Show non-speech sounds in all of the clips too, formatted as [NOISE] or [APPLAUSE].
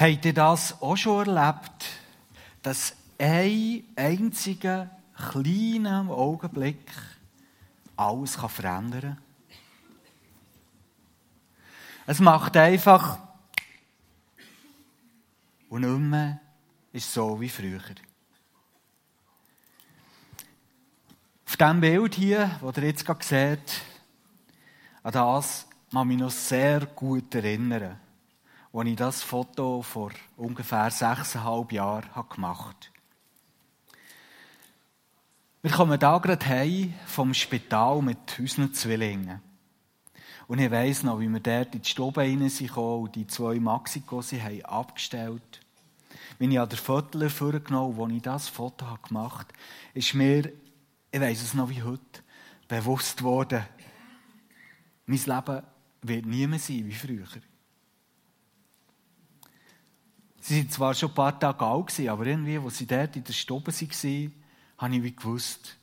Habt ihr das auch schon erlebt, dass ein einziger kleiner Augenblick alles verändern kann? Es macht einfach und nicht mehr ist so wie früher. Auf diesem Bild hier, das ihr jetzt gerade seht, an das kann ich mich noch sehr gut erinnern als ich das Foto vor ungefähr sechseinhalb Jahren gemacht habe. Wir kommen da gerade heim vom Spital mit unseren Zwillingen. Und ich weiss noch, wie wir dort in die Stube rein sind und die zwei Maxiko sie haben abgestellt. Wenn ich an der Fotoler vorgenommen wo ich das Foto gemacht habe, ist mir, ich weiss es noch wie heute, bewusst geworden, mein Leben wird nie mehr sein wie früher. Sie waren zwar schon ein paar Tage alt, aber irgendwie, als sie dort in der Stube waren, habe ich gewusst,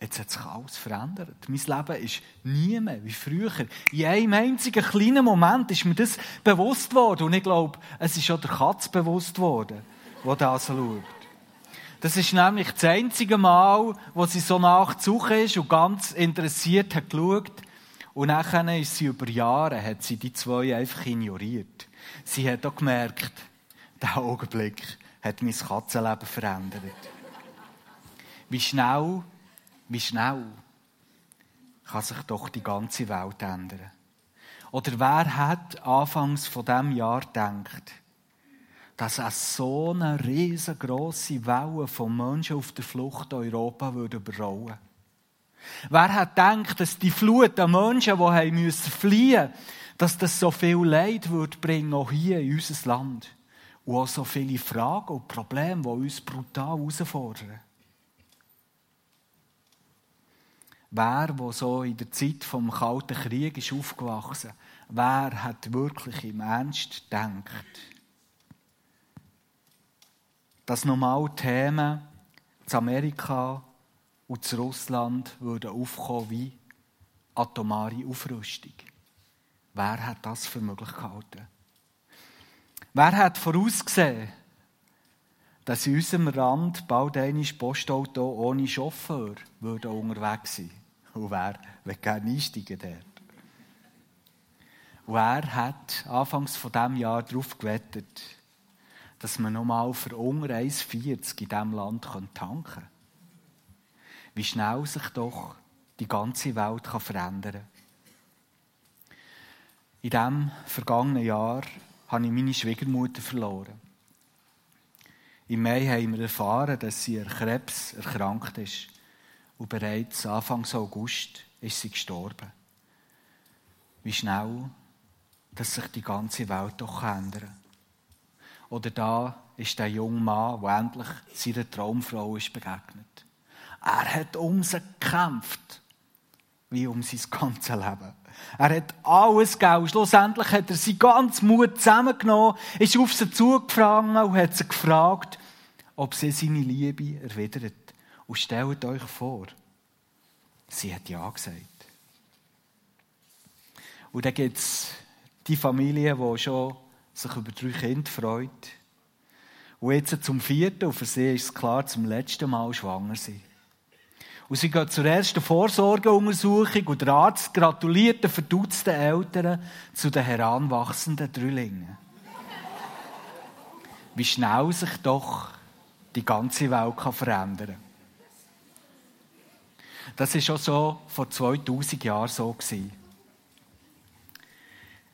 jetzt hat sich alles verändert. Mein Leben ist nie mehr wie früher. In einem einzigen kleinen Moment ist mir das bewusst worden. Und ich glaube, es ist auch der Katz bewusst worden, der das schaut. Das ist nämlich das einzige Mal, wo sie so nachgesucht ist und ganz interessiert hat geschaut. Und nachher ist sie über Jahre, hat sie die zwei einfach ignoriert. Sie hat auch gemerkt, der Augenblick hat mein Katzenleben verändert. Wie schnell, wie schnell kann sich doch die ganze Welt ändern. Oder wer hat anfangs von dem Jahr gedacht, dass es so eine riesengroße Welle von Menschen auf der Flucht Europa würde überrollen? Wer hat gedacht, dass die Flut an Menschen, die fliehen, dass das so viel Leid würde bringen, auch hier in unser Land? Und auch so viele Fragen und Probleme, die uns brutal herausfordern. Wer, der so in der Zeit vom Kalten Krieg ist aufgewachsen, wer hat wirklich im Ernst gedacht, dass normal Themen zu Amerika und zu Russland würden aufkommen wie atomare Aufrüstung? Wer hat das für möglich gehalten? Wer hat vorausgesehen, dass in unserem Rand bald ein Postauto ohne Chauffeur würde unterwegs sein Und wer will gerne einsteigen dort? Und wer hat anfangs von diesem Jahr darauf gewettet, dass man nochmal für unter 1,40 in diesem Land tanken kann? Wie schnell sich doch die ganze Welt verändern kann. In diesem vergangenen Jahr habe ich meine Schwiegermutter verloren. Im Mai haben wir erfahren, dass sie an Krebs erkrankt ist. Und bereits Anfang August ist sie gestorben. Wie schnell, dass sich die ganze Welt doch ändern kann. Oder da ist der junge Mann, der endlich seiner Traumfrau ist begegnet. Er hat um sie gekämpft, wie um sein ganzes Leben. Er hat alles gegeben. Schlussendlich hat er seinen ganzen Mut zusammengenommen, ist auf sie zugefangen und hat sie gefragt, ob sie seine Liebe erwidert. Und stellt euch vor, sie hat Ja gesagt. Und dann gibt es die Familie, die schon sich über drei Kinder freut. Und jetzt zum vierten, und für sie ist es klar, zum letzten Mal schwanger sind. Und sie geht zur ersten Vorsorgeuntersuchung und der Arzt gratuliert den verdutzten Eltern zu den heranwachsenden Drillingen. Wie schnell sich doch die ganze Welt kann verändern kann. Das war schon so vor 2000 Jahren so.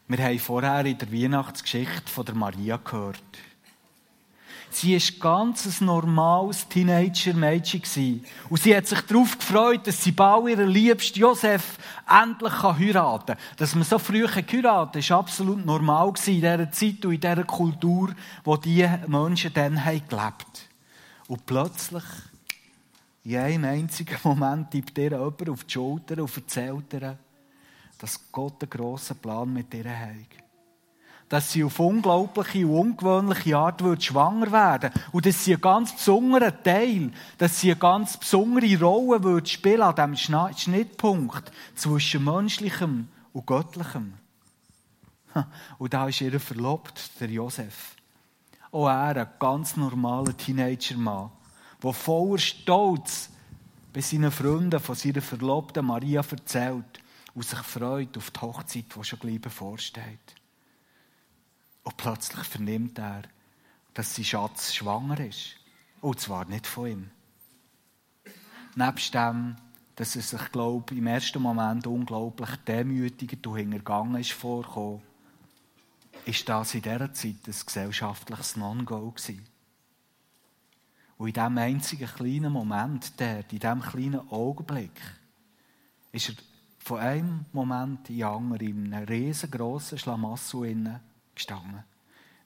Wir haben vorher in der Weihnachtsgeschichte von der Maria gehört. Sie war ganz ein normales Teenager-Mädchen. Und sie hat sich darauf gefreut, dass sie bald ihren liebsten Josef endlich heiraten kann. Dass man so früh heiraten kann, war absolut normal in dieser Zeit und in dieser Kultur, wo diese Menschen dann gelebt haben. Und plötzlich, in einem einzigen Moment, tippt ihr jemand auf die Schulter und erzählt ihr, dass Gott einen grossen Plan mit ihr hat dass sie auf unglaubliche und ungewöhnliche Art wird schwanger werden und dass sie einen ganz besonderen Teil, dass sie eine ganz besondere Rolle wird spielen an diesem Schnittpunkt zwischen menschlichem und göttlichem. Und da ist ihr verlobt, der Josef. Auch er, ein ganz normaler Teenager-Mann, der voller Stolz bei seinen Freunden von seiner Verlobten Maria erzählt und sich freut auf die Hochzeit, die schon gleich bevorsteht. Und plötzlich vernimmt er, dass sein Schatz schwanger ist. Und zwar nicht von ihm. Nebst dem, dass er sich, glaube ich, im ersten Moment unglaublich demütigend und hintergangen ist vorgekommen, ist das in dieser Zeit ein gesellschaftliches Non-Go gewesen. Und in diesem einzigen kleinen Moment, der, in diesem kleinen Augenblick, ist er von einem Moment in den anderen in einem riesengroßen Schlamassel gestanden.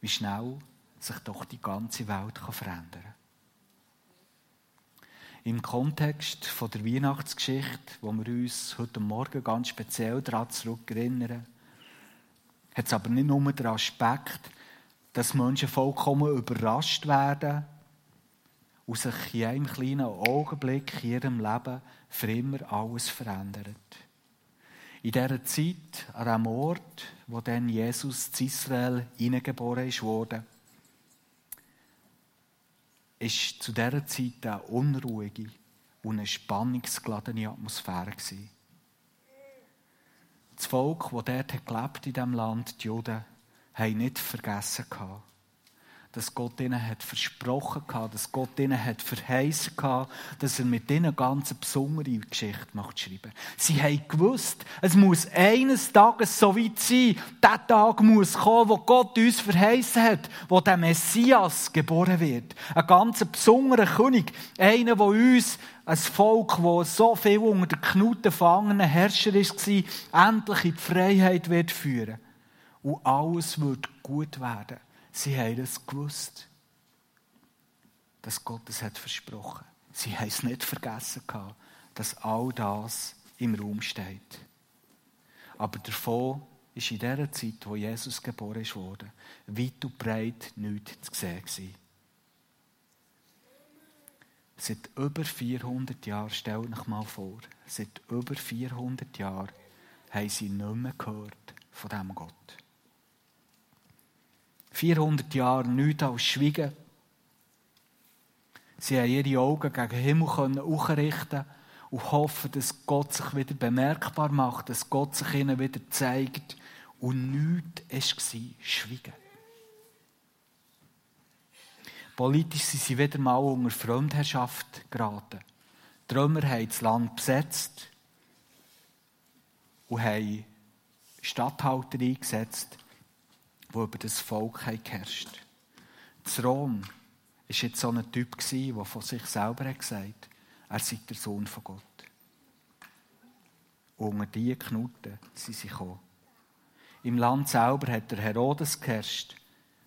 Wie schnell sich doch die ganze Welt verändern kann. Im Kontext von der Weihnachtsgeschichte, wo wir uns heute Morgen ganz speziell daran zurückerinnern, hat es aber nicht nur den Aspekt, dass Menschen vollkommen überrascht werden und sich in einem kleinen Augenblick in ihrem Leben für immer alles verändert. In dieser Zeit, an dem Ort, wo dann Jesus zu Israel hineingeboren wurde, ist zu dieser Zeit eine unruhige und eine spannungsgeladene Atmosphäre. Das Volk, das dort gelebt in diesem Land, die Juden, haben nicht vergessen gehabt, dass Gott ihnen hat versprochen hat, dass Gott ihnen hat verheißen hat, dass er mit ihnen eine ganz besondere Geschichte macht schreiben. Sie haben gewusst, es muss eines Tages so weit sein, der Tag muss kommen, wo Gott uns verheißen hat, wo der Messias geboren wird. Ein ganz besonderer König, einer, der uns ein Volk, das so viel unter der Knute gefangenen Herrscher war, endlich in die Freiheit wird führen. Und alles wird gut werden. Sie haben es gewusst, dass Gott es hat versprochen. Sie haben es nicht vergessen gehabt, dass all das im Raum steht. Aber davon ist in der Zeit, wo Jesus geboren wurde, weit und breit nichts zu sehen gewesen. Seit über 400 Jahren, stell euch mal vor, seit über 400 Jahren haben sie nicht mehr gehört von diesem Gott. 400 Jahre nichts als Schweigen. Sie haben ihre Augen gegen den Himmel aufrichten und hoffen, dass Gott sich wieder bemerkbar macht, dass Gott sich ihnen wieder zeigt. Und nichts war Schweigen. Politisch sind sie wieder mal unter Fremdherrschaft geraten. Die Römer haben das Land besetzt und haben Statthalter eingesetzt, die über das Volk geherrscht haben. Das Rom war jetzt so ein Typ, der von sich selber gesagt hat, er sei der Sohn von Gott. Und unter diese Knuten sind sie gekommen. Im Land selber hat der Herodes geherrscht.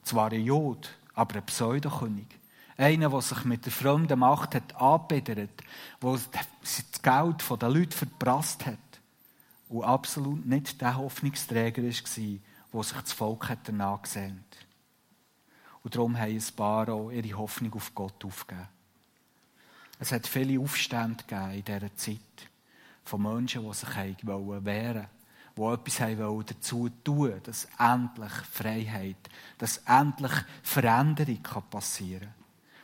Zwar ein Jod, aber ein Pseudokönig. Einer, der sich mit der fremden Macht hat angebedert, der das Geld der Leute verprasst hat und absolut nicht der Hoffnungsträger war, wo sich das Volk hat danach gesehnt. Und darum haben ein paar auch ihre Hoffnung auf Gott aufgegeben. Es hat viele Aufstände gegeben in dieser Zeit von Menschen, die sich wehren wollten, die etwas dazu tun dass endlich Freiheit, dass endlich Veränderung passieren kann.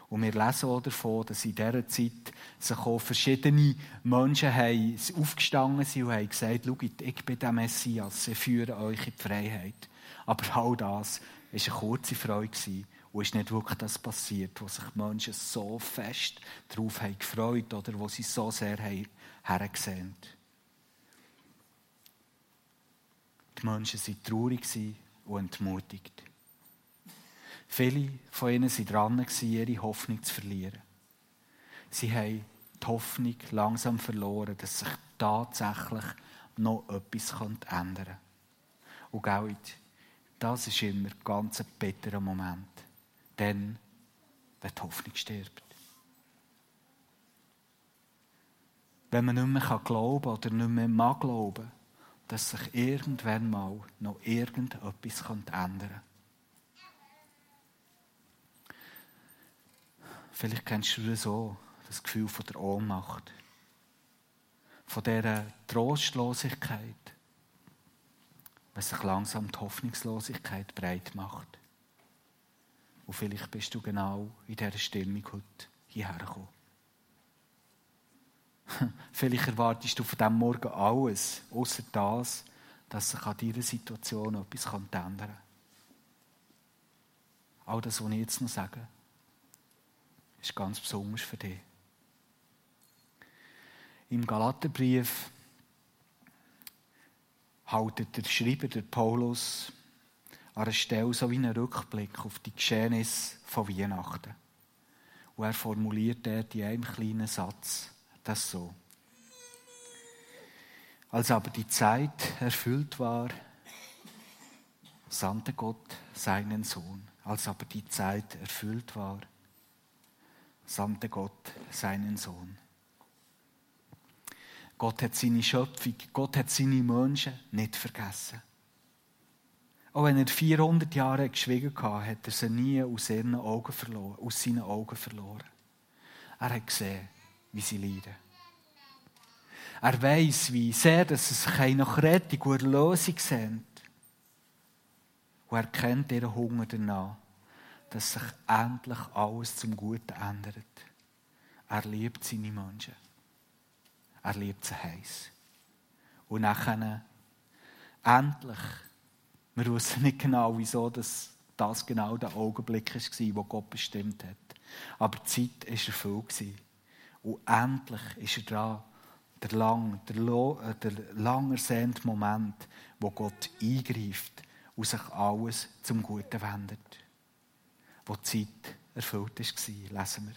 Und wir lesen auch davon, dass in dieser Zeit sich auch verschiedene Menschen haben aufgestanden sind und haben gesagt, schaut, ich bin der Messias, ich führe euch in die Freiheit. Aber all das war eine kurze Freude und ist nicht wirklich das passiert, wo sich die Menschen so fest darauf haben gefreut oder wo sie so sehr hergesehen Die Menschen waren traurig und entmutigt. Viele von ihnen waren dran, ihre Hoffnung zu verlieren. Sie haben die Hoffnung langsam verloren, dass sich tatsächlich noch etwas ändern könnte. Und Geld, das ist immer ein ganz bitterer Moment. Dann, wenn die Hoffnung stirbt. Wenn man nicht mehr glauben oder nicht mehr mag glauben, dass sich irgendwann mal noch irgendetwas ändern könnte. Vielleicht kennst du das auch, das Gefühl von der Ohnmacht. Von dieser Trostlosigkeit. wenn sich langsam die Hoffnungslosigkeit breit macht. Und vielleicht bist du genau in dieser Stimmung heute hierher gekommen. [LAUGHS] vielleicht erwartest du von diesem Morgen alles, außer das, dass sich an dieser Situation etwas ändern kann. All das, was ich jetzt noch sage, ist ganz besonders für dich. Im Galaterbrief haltet der Schreiber, der Paulus, an einer Stelle so wie einen Rückblick auf die Geschehnisse von Weihnachten. Und er formuliert dort in einem kleinen Satz das so. Als aber die Zeit erfüllt war, sandte Gott seinen Sohn. Als aber die Zeit erfüllt war, sandte Gott seinen Sohn. Gott hat seine Schöpfung, Gott hat seine Menschen nicht vergessen. Auch wenn er 400 Jahre geschwiegen hat, hat er sie nie aus, ihren Augen verloren, aus seinen Augen verloren. Er hat gesehen, wie sie leiden. Er weiß, wie sehr dass sich nach Rettung und Erlösung sehnt. Und er kennt ihren Hunger danach, dass sich endlich alles zum Guten ändert. Er liebt seine Menschen. Er liebt sie heiß. Und nachher, endlich, wir wissen nicht genau, wieso das, das genau der Augenblick war, wo Gott bestimmt hat. Aber die Zeit war erfüllt. Und endlich ist er dran, der lang, der, äh, der lang ersehnte Moment, wo Gott eingreift und sich alles zum Guten wendet. Wo die Zeit erfüllt war, lesen wir.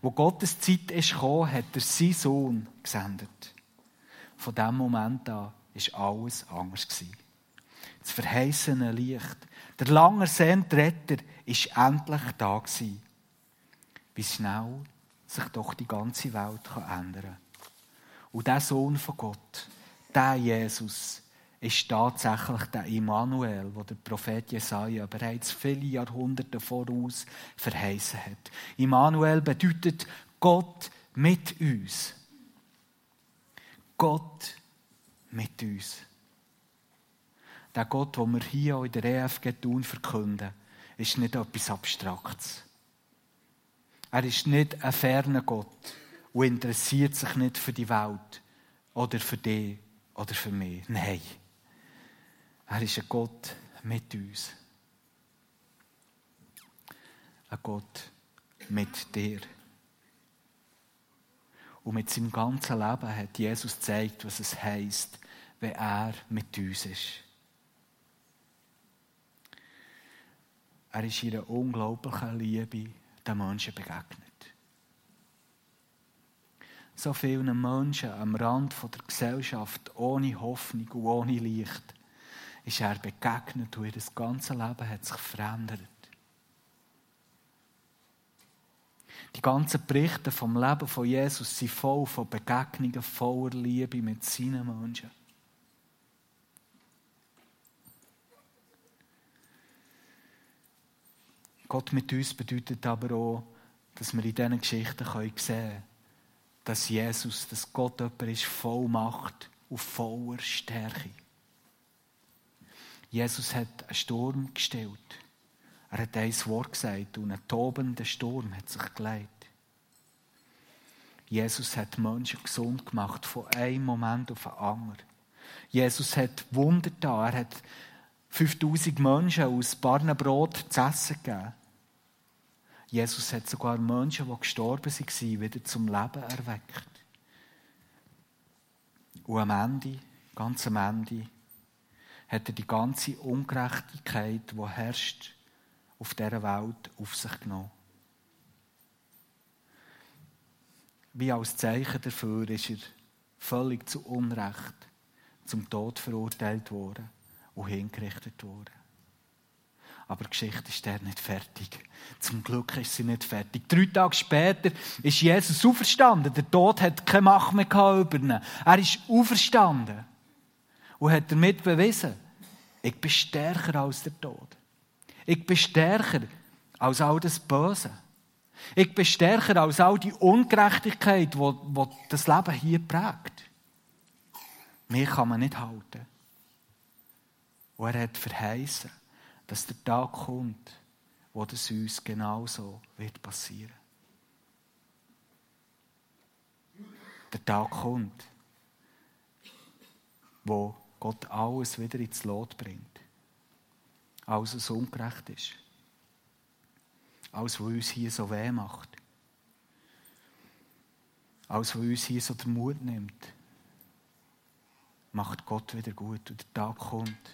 Wo Gottes Zeit gekommen, hat er seinen Sohn gesendet. Von diesem Moment an war alles anders. Das verheißene Licht, der lange ersehnte Retter, war endlich da. Wie schnell sich doch die ganze Welt ändern kann. Und der Sohn von Gott, der Jesus, ist tatsächlich der Immanuel, wo der Prophet Jesaja bereits viele Jahrhunderte voraus verheißen hat. Immanuel bedeutet Gott mit uns. Gott mit uns. Der Gott, den wir hier in der EFG tun verkünden, ist nicht etwas Abstraktes. Er ist nicht ein ferner Gott und interessiert sich nicht für die Welt oder für dich oder für mich. Nein. Er ist ein Gott mit uns. Ein Gott mit dir. Und mit seinem ganzen Leben hat Jesus gezeigt, was es heißt, wenn er mit uns ist. Er ist einer unglaublichen Liebe den Menschen begegnet. So vielen Menschen am Rand der Gesellschaft ohne Hoffnung und ohne Licht ist er begegnet und ihr ganzes Leben hat sich verändert. Die ganzen Berichte vom Leben von Jesus sind voll von Begegnungen, voller Liebe mit seinen Menschen. Gott mit uns bedeutet aber auch, dass wir in diesen Geschichten sehen können, dass Jesus, dass Gott jemand ist voll Macht und voller Stärke. Jesus hat einen Sturm gestellt. Er hat ein Wort gesagt und ein tobender Sturm hat sich geleitet. Jesus hat Menschen gesund gemacht von einem Moment auf den anderen. Jesus hat Wunder da. Er hat 5000 Menschen aus Barnenbrot zu essen gegeben. Jesus hat sogar Menschen, die gestorben waren, wieder zum Leben erweckt. Und am Ende, ganz am Ende, hat er die ganze Ungerechtigkeit, die herrscht, auf dieser Welt auf sich genommen. Wie als Zeichen dafür ist er völlig zu Unrecht zum Tod verurteilt worden und hingerichtet worden. Aber die Geschichte ist der nicht fertig. Zum Glück ist sie nicht fertig. Drei Tage später ist Jesus auferstanden. Der Tod hat keine Macht mehr über ihn. Er ist auferstanden und hat damit bewiesen, ich bin stärker als der Tod. Ich bin stärker als all das Böse. Ich bin stärker als all die Ungerechtigkeit, die, das Leben hier prägt. Mich kann man nicht halten. Und er hat verheißen, dass der Tag kommt, wo das uns genauso wird passieren. Der Tag kommt, wo Gott alles wieder ins Lot bringt. Alles, was ungerecht ist. Alles, was uns hier so weh macht. Alles, was uns hier so den Mut nimmt, macht Gott wieder gut. Und der Tag kommt,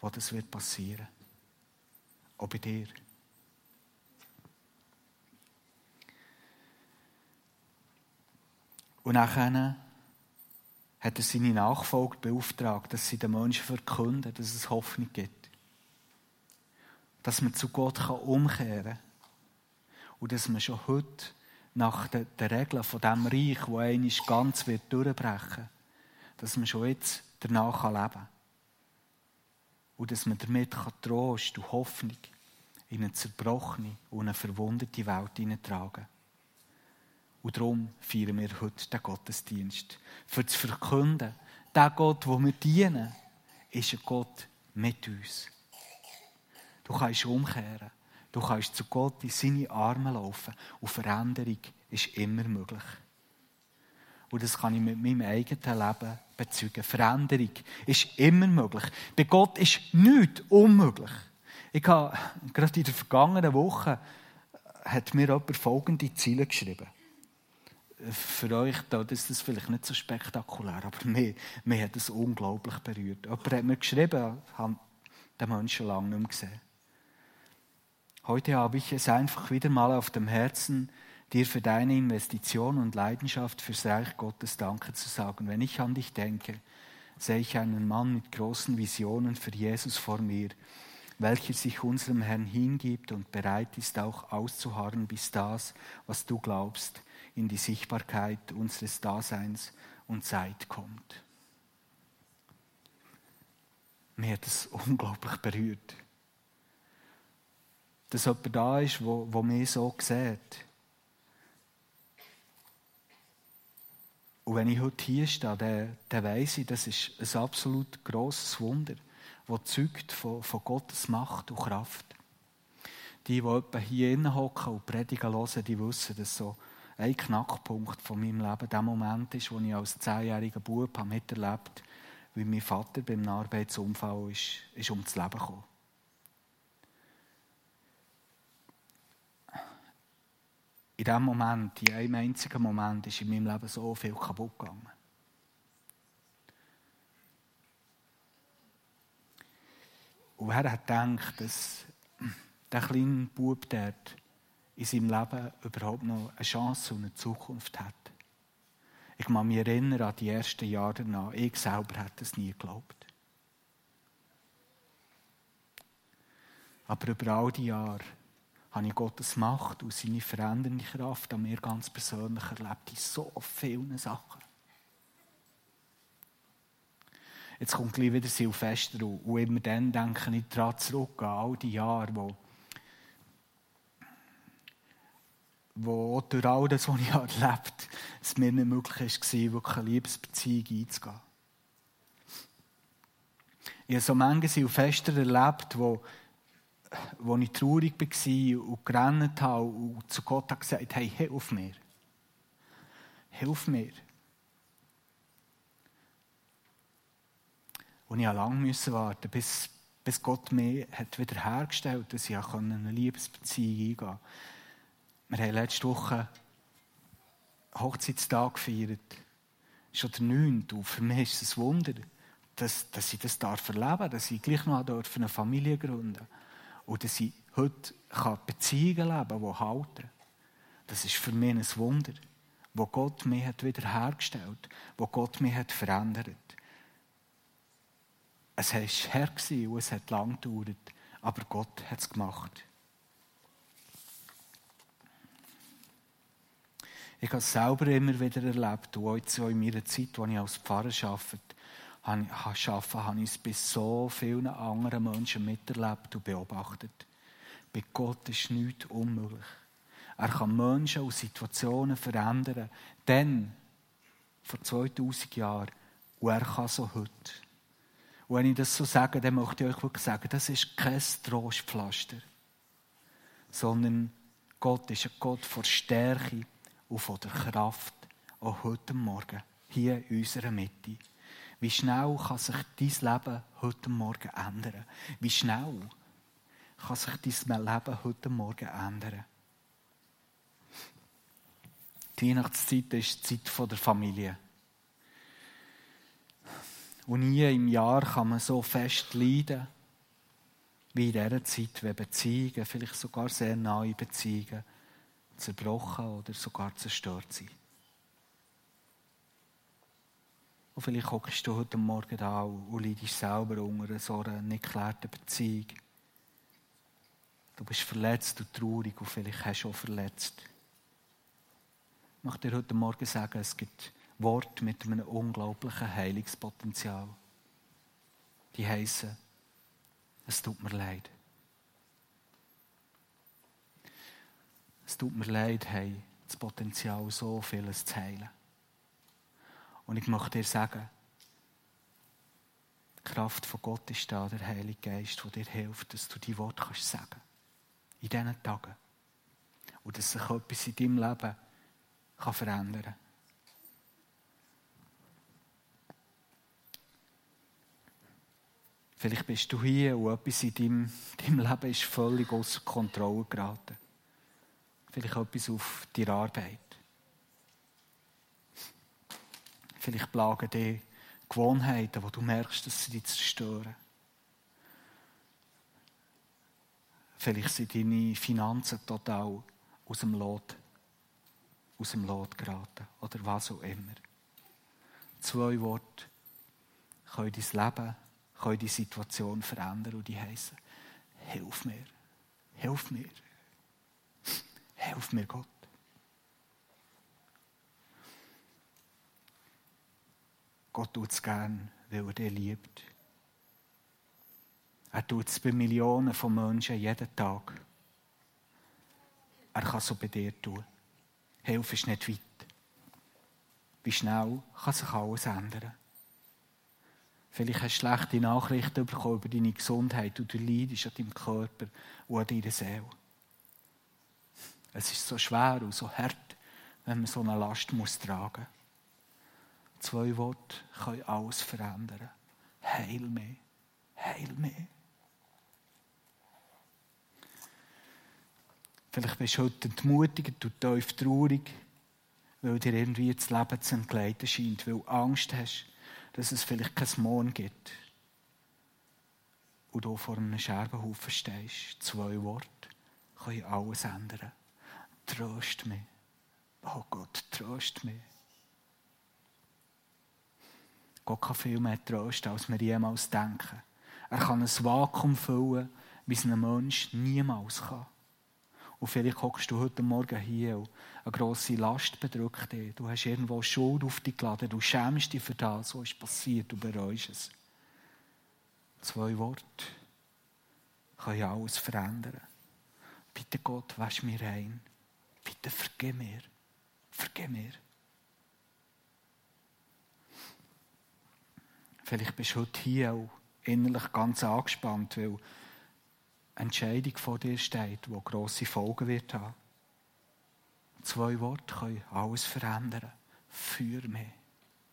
wo das wird passieren. Auch bei dir. Und nachher hat er seine Nachfolger beauftragt, dass sie den Menschen verkünden, dass es Hoffnung gibt. Dass man zu Gott umkehren kann. Und dass man schon heute nach den, den Regeln von dem Reich, wo einisch ganz wird durchbrechen, dass man schon jetzt danach leben kann. Und dass man damit Trost und Hoffnung in eine zerbrochene und eine verwundete Welt hineintragen kann. Und darum feiern wir heute den Gottesdienst. Für zu verkünden, der Gott, wo wir dienen, ist ein Gott mit uns. Du kannst umkehren. Du kannst zu Gott in seine Arme laufen. Und Veränderung ist immer möglich. Und das kann ich mit meinem eigenen Leben bezeugen. Veränderung ist immer möglich. Bei Gott ist nichts unmöglich. Ich habe gerade in der vergangenen Woche hat mir jemand folgende Ziele geschrieben für euch da ist das vielleicht nicht so spektakulär, aber mir, mir hat es unglaublich berührt. Jemand hat mir geschrieben, ich habe den Menschen lange nicht mehr gesehen. Heute habe ich es einfach wieder mal auf dem Herzen, dir für deine Investition und Leidenschaft fürs Reich Gottes Danke zu sagen. Wenn ich an dich denke, sehe ich einen Mann mit großen Visionen für Jesus vor mir, welcher sich unserem Herrn hingibt und bereit ist, auch auszuharren, bis das, was du glaubst, in die Sichtbarkeit unseres Daseins und Zeit kommt. Mir hat das [LAUGHS] unglaublich berührt. Dass jemand da ist, wo, wo mich so sieht. Und wenn ich heute hier stehe, dann, dann weiss ich, das ist ein absolut grosses Wunder, das zeugt von, von Gottes Macht und Kraft. Die, die hier hocken und predigen hören, die wissen, dass so ein Knackpunkt von meinem Leben der Moment ist, wo ich als zehnjähriger Bub habe miterlebt wie mein Vater beim Arbeitsunfall ist, ist ums Leben gekommen. In diesem Moment, in einem einzigen Moment, ist in meinem Leben so viel kaputt gegangen. Und wer hat gedacht, dass der kleine Bub dort in seinem Leben überhaupt noch eine Chance und eine Zukunft hat. Ich kann mich erinnern an die ersten Jahre danach. Ich selber hätte es nie geglaubt. Aber über all die Jahre habe ich Gottes Macht und seine verändernde Kraft an mir ganz persönlich erlebt in so vielen Sachen. Jetzt kommt gleich wieder Silvester und immer dann denke ich daran zurück an all die Jahre, wo wo durch all das, was ich [LAUGHS] erlebt habe, es mir nicht möglich war, wirklich eine Liebesbeziehung einzugehen. Ich habe so manche Silvester erlebt, wo, wo ich traurig war und gerannt habe und zu Gott habe gesagt hey, hilf mir. Hilf mir. Und ich musste lange warten, bis, bis Gott mir hat wieder hergestellt hat, dass ich eine Liebesbeziehung eingehen konnte. Wir haben letzte Woche Hochzeitstag gefeiert. Schon der 9. Und für mich ist es ein Wunder, dass, dass ich das darf erleben darf, dass ich gleich noch eine Familie gründen Und dass ich heute Beziehungen leben kann, die halten. Das ist für mich ein Wunder, wo Gott mich hat wiederhergestellt wo Gott mich hat verändert. Es war her und es hat lang gedauert, aber Gott hat es gemacht. Ich habe es selber immer wieder erlebt, und auch in meiner Zeit, als ich als Pfarrer arbeite, habe ich es bei so vielen anderen Menschen miterlebt und beobachtet. Bei Gott ist nichts unmöglich. Er kann Menschen und Situationen verändern. Dann, vor 2000 Jahren, und er kann so heute. Und wenn ich das so sage, dann möchte ich euch wirklich sagen, das ist kein Trostpflaster, sondern Gott ist ein Gott von Stärke und von der Kraft, auch heute Morgen, hier in unserer Mitte. Wie schnell kann sich dein Leben heute Morgen ändern? Wie schnell kann sich dein Leben heute Morgen ändern? Die Weihnachtszeit ist die Zeit der Familie. Und nie im Jahr kann man so fest leiden, wie in dieser Zeit, wenn Beziehungen, vielleicht sogar sehr nahe Beziehungen, zerbrochen oder sogar zerstört sind. Und vielleicht hockst du heute Morgen da und leidest selber unter so einer nicht geklärten Beziehung. Du bist verletzt und traurig und vielleicht hast du auch verletzt. Ich möchte dir heute Morgen sagen, es gibt Worte mit einem unglaublichen Heilungspotenzial. Die heißen, es tut mir leid. Es tut mir leid, hey, das Potenzial, so vieles zu heilen. Und ich möchte dir sagen, die Kraft von Gott ist da, der Heilige Geist, der dir hilft, dass du die Worte kannst sagen. In diesen Tagen. Und dass sich etwas in deinem Leben kann verändern kann. Vielleicht bist du hier und etwas in deinem, deinem Leben ist völlig außer Kontrolle geraten. Vielleicht etwas auf deine Arbeit. Vielleicht plagen dich Gewohnheiten, wo du merkst, dass sie dich zerstören. Vielleicht sind deine Finanzen total aus dem Lot, aus dem Lot geraten. Oder was auch immer. Zwei Worte können dein Leben, können die Situation verändern und die heißen, hilf mir, hilf mir, hilf mir Gott. Gott tut es gern, weil er dich liebt. Er tut es bei Millionen von Menschen jeden Tag. Er kann so bei dir tun. Hilfe ist nicht weit. Wie schnell kann sich alles ändern? Vielleicht hast du schlechte Nachrichten bekommen über deine Gesundheit und du leidest an deinem Körper und an deiner Seele. Es ist so schwer und so hart, wenn man so eine Last muss tragen muss. Zwei Worte können alles verändern. Heil mich. Heil mich. Vielleicht bist du heute entmutigt und tief traurig, weil dir irgendwie das Leben zu entgleiten scheint, weil du Angst hast, dass es vielleicht kein Morgen gibt. Und du vor einem Scherbenhaufen stehst. Zwei Worte können alles ändern. Trost mich. Oh Gott, trost mich. Gott kann viel mehr trösten, als wir jemals denken. Er kann ein Vakuum füllen, wie es ein Mensch niemals kann. Und vielleicht hockst du heute Morgen hier und eine grosse Last bedrückt dich. Du hast irgendwo Schuld auf dich geladen. Du schämst dich für das, was ist passiert. Du bereust es. Zwei Worte können alles verändern. Bitte Gott, wasch mir rein. Bitte vergib mir. Vergib mir. Vielleicht bist du heute hier auch innerlich ganz angespannt, weil eine Entscheidung vor dir steht, die grosse Folgen wird haben. Zwei Worte können alles verändern. Für mich.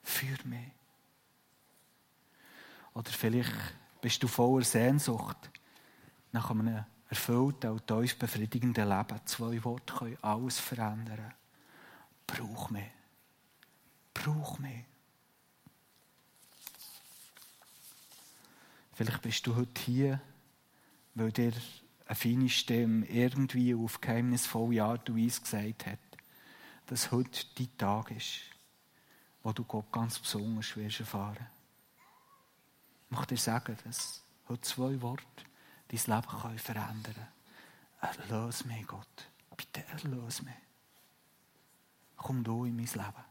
Für mich. Oder vielleicht bist du voller Sehnsucht nach einem erfüllten und tief befriedigenden Leben. Zwei Worte können alles verändern. Brauch mich. Brauch mich. Vielleicht bist du heute hier, weil dir eine feine Stimme irgendwie auf geheimnisvolle Art und Weise gesagt hat, dass heute dein Tag ist, wo du Gott ganz besonders wirst erfahren. Ich möchte dir sagen, dass heute zwei Worte dein Leben können verändern können. Erlöse mich, Gott. Bitte erlöse mich. Komm du in mein Leben.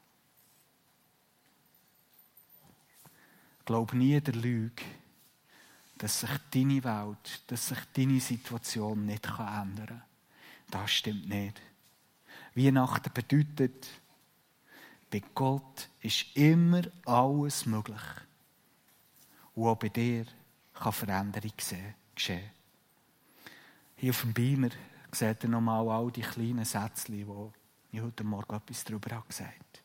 Glaub nie der Lüge, dass sich deine Welt, dass sich deine Situation nicht ändern kann. Das stimmt nicht. Weihnachten bedeutet, bei Gott ist immer alles möglich. Und auch bei dir kann Veränderung geschehen. Hier auf dem Beamer seht ihr nochmal all die kleinen Sätze, wo ich heute Morgen etwas darüber habe gesagt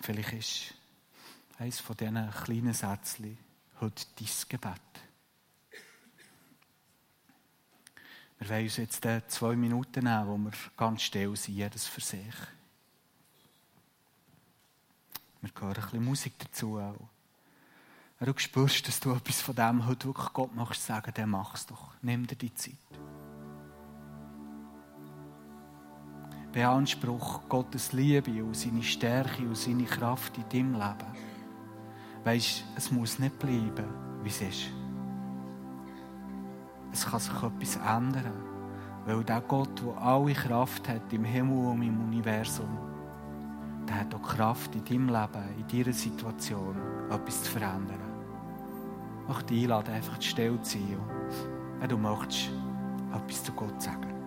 Vielleicht ist eines von diesen kleinen Sätzchen heute dein Gebet. Wir wollen uns jetzt zwei Minuten nehmen, wo wir ganz still sind, jedes für sich. Wir hören ein bisschen Musik dazu auch. Wenn du spürst, dass du etwas von dem heute wirklich Gott machst, sagen, dann mach es doch. Nimm dir die Zeit. Beanspruch Gottes Liebe und seine Stärke und seine Kraft in deinem Leben. Weißt, es muss nicht bleiben, wie es ist. Es kann sich etwas ändern, weil der Gott, der alle Kraft hat im Himmel und im Universum, der hat auch Kraft in deinem Leben, in deiner Situation, etwas zu verändern. Möchte dich einladen, einfach still zu sein, wenn du möchtest, etwas zu Gott sagen.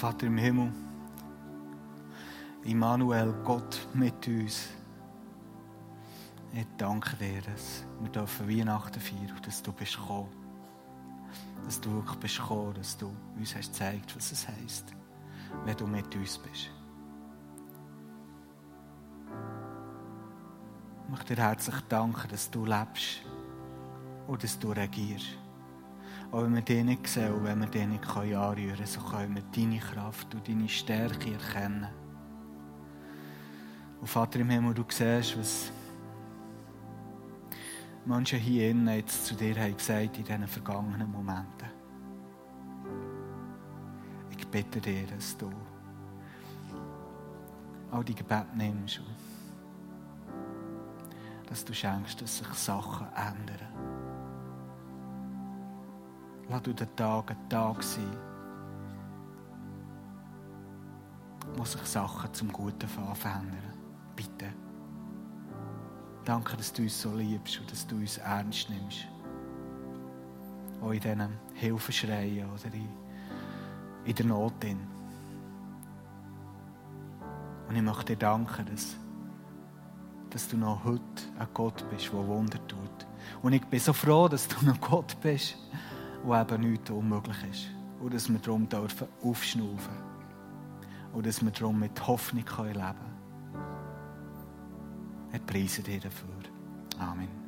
Vater im Himmel, Immanuel, Gott mit uns. Ich danke dir, dass wir dürfen Weihnachten feiern und dass du bist gekommen. Dass du wirklich bist gekommen, dass du uns hast gezeigt, was es heisst, wenn du mit uns bist. Ich möchte dir herzlich danken, dass du lebst und dass du regierst. Auch wenn wir dich nicht sehen und wenn wir dich nicht anrühren können, so können wir deine Kraft und deine Stärke erkennen. Und Vater im Himmel, du siehst, was Menschen hier innen jetzt zu dir haben gesagt in diesen vergangenen Momenten. Ich bitte dir, dass du all die Gebete nimmst und dass du schenkst, dass sich Sachen ändern. Lass du den Tag ein Tag sein, wo sich Sachen zum Guten verändern. Bitte. Danke, dass du uns so liebst und dass du uns ernst nimmst. Auch in diesen Hilfeschreien oder in, in der Not. Und ich möchte dir danken, dass, dass du noch heute ein Gott bist, der Wunder tut. Und ich bin so froh, dass du noch Gott bist, wo eben nichts unmöglich ist. Und dass wir darum dürfen aufschnaufen. Und dass wir darum mit Hoffnung leben können. Ich preise dir dafür. Amen.